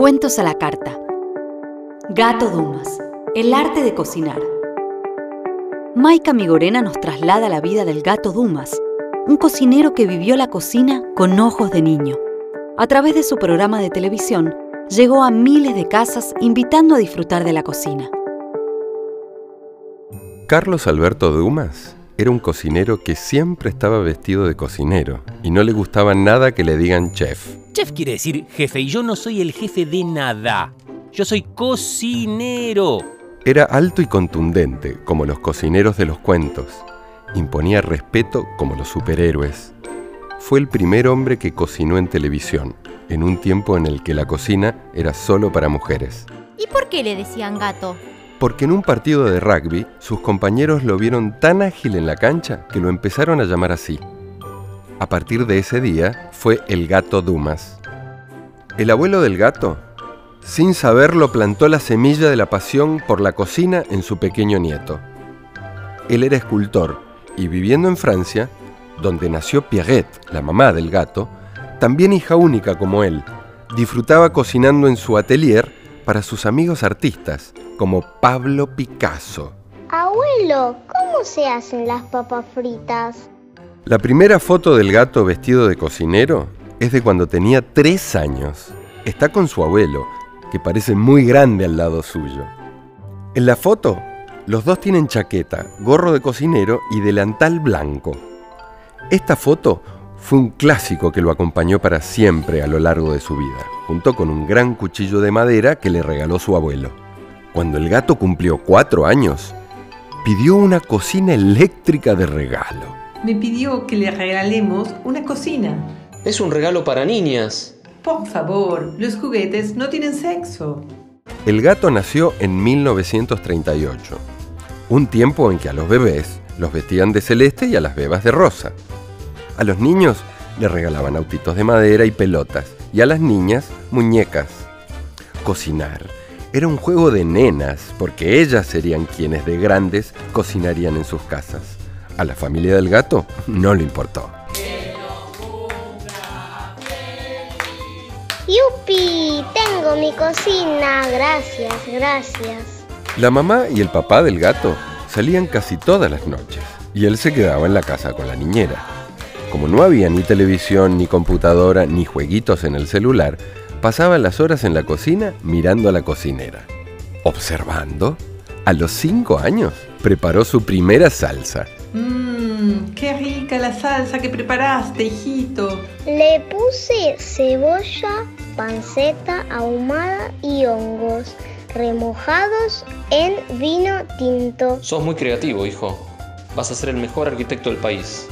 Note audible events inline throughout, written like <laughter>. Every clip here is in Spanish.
Cuentos a la carta. Gato Dumas. El arte de cocinar. Maika Migorena nos traslada la vida del gato Dumas, un cocinero que vivió la cocina con ojos de niño. A través de su programa de televisión, llegó a miles de casas invitando a disfrutar de la cocina. Carlos Alberto Dumas era un cocinero que siempre estaba vestido de cocinero y no le gustaba nada que le digan chef. Chef quiere decir jefe y yo no soy el jefe de nada. Yo soy cocinero. Era alto y contundente, como los cocineros de los cuentos. Imponía respeto como los superhéroes. Fue el primer hombre que cocinó en televisión, en un tiempo en el que la cocina era solo para mujeres. ¿Y por qué le decían gato? Porque en un partido de rugby sus compañeros lo vieron tan ágil en la cancha que lo empezaron a llamar así. A partir de ese día fue el gato Dumas. El abuelo del gato, sin saberlo, plantó la semilla de la pasión por la cocina en su pequeño nieto. Él era escultor y viviendo en Francia, donde nació Pierrette, la mamá del gato, también hija única como él, disfrutaba cocinando en su atelier para sus amigos artistas, como Pablo Picasso. Abuelo, ¿cómo se hacen las papas fritas? La primera foto del gato vestido de cocinero es de cuando tenía tres años. Está con su abuelo, que parece muy grande al lado suyo. En la foto, los dos tienen chaqueta, gorro de cocinero y delantal blanco. Esta foto fue un clásico que lo acompañó para siempre a lo largo de su vida, junto con un gran cuchillo de madera que le regaló su abuelo. Cuando el gato cumplió cuatro años, pidió una cocina eléctrica de regalo me pidió que le regalemos una cocina. Es un regalo para niñas. Por favor, los juguetes no tienen sexo. El gato nació en 1938, un tiempo en que a los bebés los vestían de celeste y a las bebas de rosa. A los niños le regalaban autitos de madera y pelotas, y a las niñas muñecas. Cocinar era un juego de nenas, porque ellas serían quienes de grandes cocinarían en sus casas. A la familia del gato no le importó. ¡Yupi! Tengo mi cocina. Gracias, gracias. La mamá y el papá del gato salían casi todas las noches y él se quedaba en la casa con la niñera. Como no había ni televisión, ni computadora, ni jueguitos en el celular, pasaba las horas en la cocina mirando a la cocinera. Observando, a los cinco años preparó su primera salsa Mmm, qué rica la salsa que preparaste, hijito. Le puse cebolla, panceta ahumada y hongos remojados en vino tinto. Sos muy creativo, hijo. Vas a ser el mejor arquitecto del país.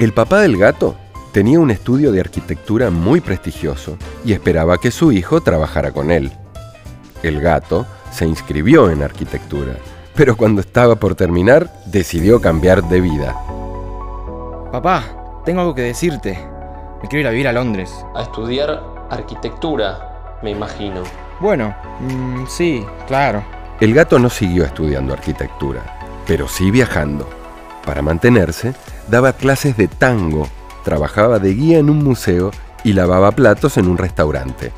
El papá del gato tenía un estudio de arquitectura muy prestigioso y esperaba que su hijo trabajara con él. El gato se inscribió en arquitectura pero cuando estaba por terminar, decidió cambiar de vida. Papá, tengo algo que decirte. Me quiero ir a vivir a Londres. A estudiar arquitectura, me imagino. Bueno, mm, sí, claro. El gato no siguió estudiando arquitectura, pero sí viajando. Para mantenerse, daba clases de tango, trabajaba de guía en un museo y lavaba platos en un restaurante.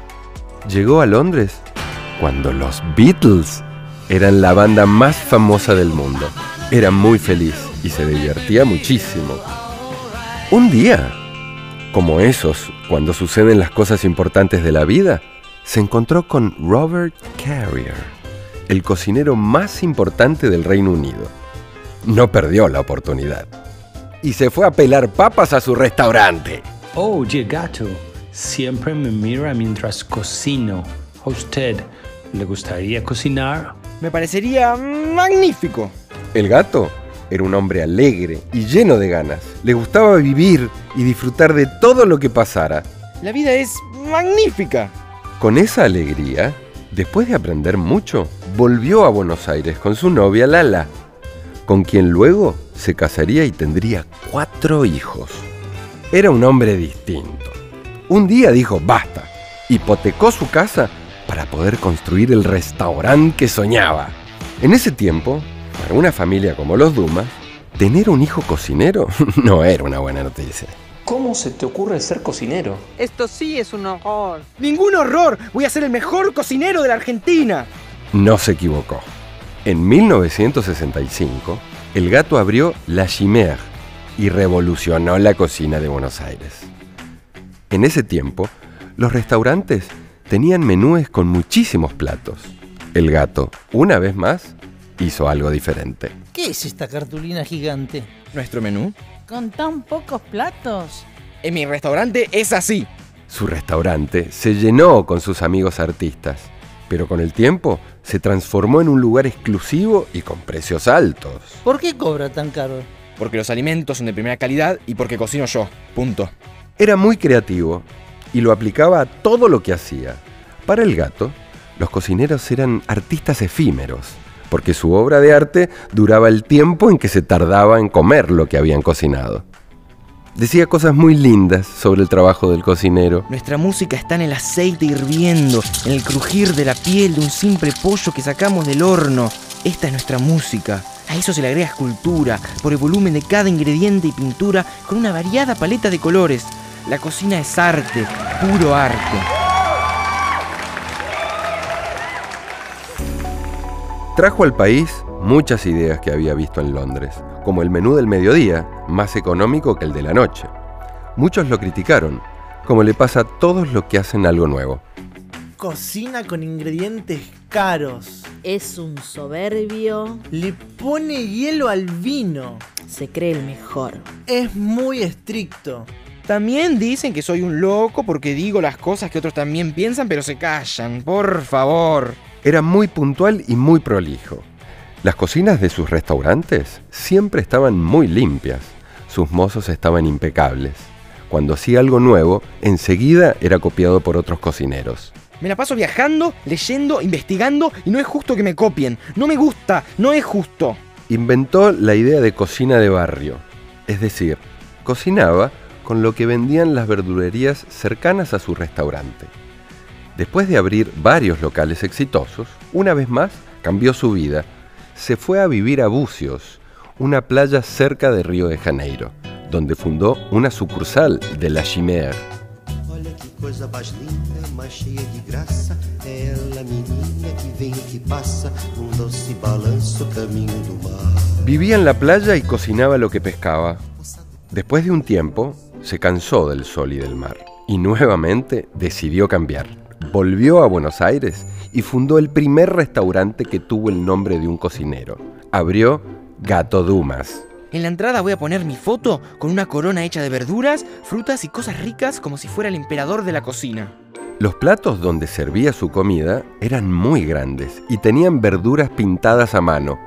Llegó a Londres cuando los Beatles eran la banda más famosa del mundo. Era muy feliz y se divertía muchísimo. Un día, como esos, cuando suceden las cosas importantes de la vida, se encontró con Robert Carrier, el cocinero más importante del Reino Unido. No perdió la oportunidad. Y se fue a pelar papas a su restaurante. Oye, gato, siempre me mira mientras cocino. ¿A usted le gustaría cocinar? Me parecería magnífico. El gato era un hombre alegre y lleno de ganas. Le gustaba vivir y disfrutar de todo lo que pasara. La vida es magnífica. Con esa alegría, después de aprender mucho, volvió a Buenos Aires con su novia Lala, con quien luego se casaría y tendría cuatro hijos. Era un hombre distinto. Un día dijo basta, hipotecó su casa para poder construir el restaurante que soñaba. En ese tiempo, para una familia como los Dumas, tener un hijo cocinero <laughs> no era una buena noticia. ¿Cómo se te ocurre ser cocinero? Esto sí es un horror. ¡Ningún horror! Voy a ser el mejor cocinero de la Argentina. No se equivocó. En 1965, el gato abrió La Chimère y revolucionó la cocina de Buenos Aires. En ese tiempo, los restaurantes tenían menúes con muchísimos platos. El gato, una vez más, hizo algo diferente. ¿Qué es esta cartulina gigante? ¿Nuestro menú? ¿Con tan pocos platos? En mi restaurante es así. Su restaurante se llenó con sus amigos artistas, pero con el tiempo se transformó en un lugar exclusivo y con precios altos. ¿Por qué cobra tan caro? Porque los alimentos son de primera calidad y porque cocino yo. Punto. Era muy creativo y lo aplicaba a todo lo que hacía. Para el gato, los cocineros eran artistas efímeros, porque su obra de arte duraba el tiempo en que se tardaba en comer lo que habían cocinado. Decía cosas muy lindas sobre el trabajo del cocinero. Nuestra música está en el aceite hirviendo, en el crujir de la piel de un simple pollo que sacamos del horno. Esta es nuestra música. A eso se le agrega escultura, por el volumen de cada ingrediente y pintura, con una variada paleta de colores. La cocina es arte, puro arte. Trajo al país muchas ideas que había visto en Londres, como el menú del mediodía, más económico que el de la noche. Muchos lo criticaron, como le pasa a todos los que hacen algo nuevo. Cocina con ingredientes caros. Es un soberbio. Le pone hielo al vino. Se cree el mejor. Es muy estricto. También dicen que soy un loco porque digo las cosas que otros también piensan pero se callan. Por favor. Era muy puntual y muy prolijo. Las cocinas de sus restaurantes siempre estaban muy limpias. Sus mozos estaban impecables. Cuando hacía algo nuevo, enseguida era copiado por otros cocineros. Me la paso viajando, leyendo, investigando y no es justo que me copien. No me gusta, no es justo. Inventó la idea de cocina de barrio. Es decir, cocinaba con lo que vendían las verdulerías cercanas a su restaurante. Después de abrir varios locales exitosos, una vez más cambió su vida. Se fue a vivir a Bucios, una playa cerca de Río de Janeiro, donde fundó una sucursal de La Chimère. Olha que coisa mais linda, mais cheia de graça. É ela, menina que vem e que passa num doce balanço caminho do mar. Vivía en la playa y cocinaba lo que pescaba. Después de un tiempo, se cansó del sol y del mar y nuevamente decidió cambiar. Volvió a Buenos Aires y fundó el primer restaurante que tuvo el nombre de un cocinero. Abrió Gato Dumas. En la entrada voy a poner mi foto con una corona hecha de verduras, frutas y cosas ricas como si fuera el emperador de la cocina. Los platos donde servía su comida eran muy grandes y tenían verduras pintadas a mano.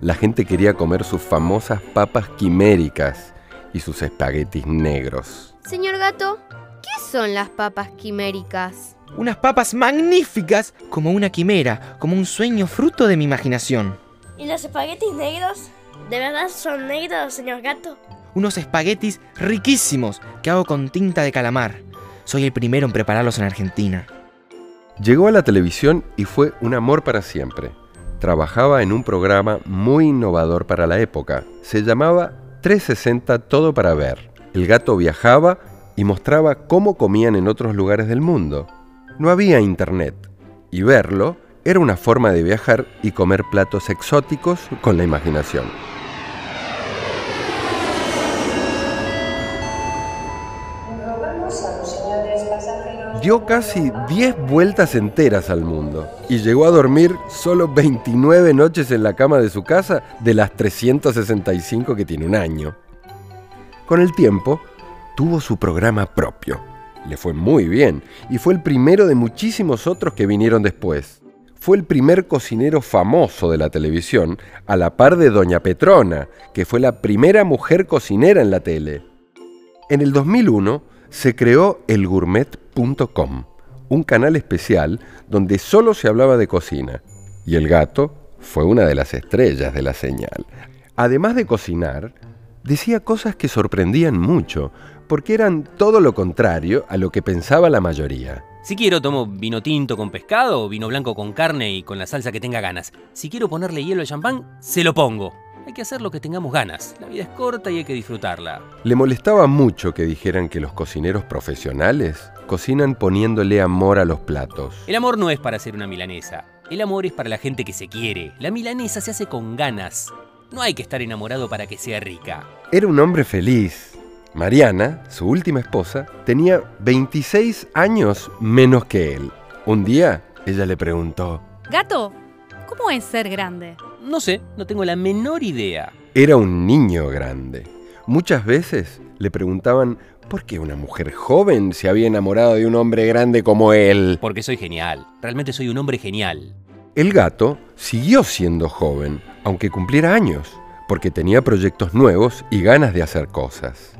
La gente quería comer sus famosas papas quiméricas y sus espaguetis negros. Señor gato, ¿qué son las papas quiméricas? Unas papas magníficas como una quimera, como un sueño fruto de mi imaginación. ¿Y los espaguetis negros? ¿De verdad son negros, señor gato? Unos espaguetis riquísimos que hago con tinta de calamar. Soy el primero en prepararlos en Argentina. Llegó a la televisión y fue un amor para siempre. Trabajaba en un programa muy innovador para la época. Se llamaba 360 Todo para Ver. El gato viajaba y mostraba cómo comían en otros lugares del mundo. No había internet y verlo era una forma de viajar y comer platos exóticos con la imaginación. Dio casi 10 vueltas enteras al mundo y llegó a dormir solo 29 noches en la cama de su casa de las 365 que tiene un año. Con el tiempo, tuvo su programa propio. Le fue muy bien y fue el primero de muchísimos otros que vinieron después. Fue el primer cocinero famoso de la televisión, a la par de Doña Petrona, que fue la primera mujer cocinera en la tele. En el 2001 se creó elgourmet.com, un canal especial donde solo se hablaba de cocina. Y el gato fue una de las estrellas de la señal. Además de cocinar, decía cosas que sorprendían mucho, porque eran todo lo contrario a lo que pensaba la mayoría. Si quiero tomo vino tinto con pescado vino blanco con carne y con la salsa que tenga ganas. Si quiero ponerle hielo al champán, se lo pongo. Hay que hacer lo que tengamos ganas. La vida es corta y hay que disfrutarla. Le molestaba mucho que dijeran que los cocineros profesionales cocinan poniéndole amor a los platos. El amor no es para hacer una milanesa. El amor es para la gente que se quiere. La milanesa se hace con ganas. No hay que estar enamorado para que sea rica. Era un hombre feliz. Mariana, su última esposa, tenía 26 años menos que él. Un día, ella le preguntó, Gato, ¿cómo es ser grande? No sé, no tengo la menor idea. Era un niño grande. Muchas veces le preguntaban por qué una mujer joven se había enamorado de un hombre grande como él. Porque soy genial. Realmente soy un hombre genial. El gato siguió siendo joven, aunque cumpliera años, porque tenía proyectos nuevos y ganas de hacer cosas.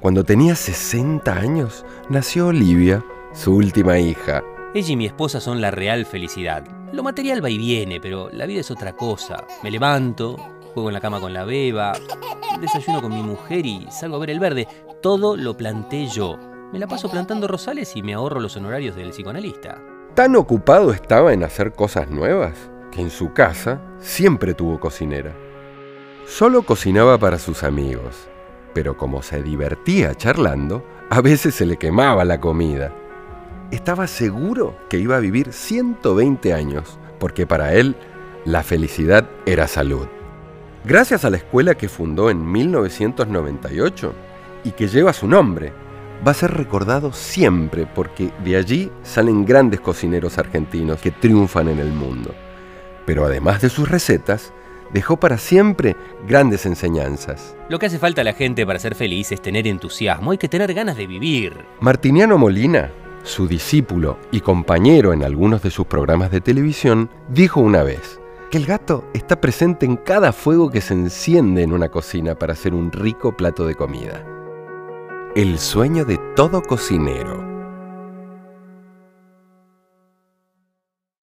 Cuando tenía 60 años, nació Olivia, su última hija. Ella y mi esposa son la real felicidad. Lo material va y viene, pero la vida es otra cosa. Me levanto, juego en la cama con la beba, desayuno con mi mujer y salgo a ver el verde. Todo lo planté yo. Me la paso plantando rosales y me ahorro los honorarios del psicoanalista. Tan ocupado estaba en hacer cosas nuevas que en su casa siempre tuvo cocinera. Solo cocinaba para sus amigos, pero como se divertía charlando, a veces se le quemaba la comida. Estaba seguro que iba a vivir 120 años, porque para él la felicidad era salud. Gracias a la escuela que fundó en 1998 y que lleva su nombre, va a ser recordado siempre porque de allí salen grandes cocineros argentinos que triunfan en el mundo. Pero además de sus recetas, dejó para siempre grandes enseñanzas. Lo que hace falta a la gente para ser feliz es tener entusiasmo, hay que tener ganas de vivir. Martiniano Molina, su discípulo y compañero en algunos de sus programas de televisión, dijo una vez que el gato está presente en cada fuego que se enciende en una cocina para hacer un rico plato de comida. El sueño de todo cocinero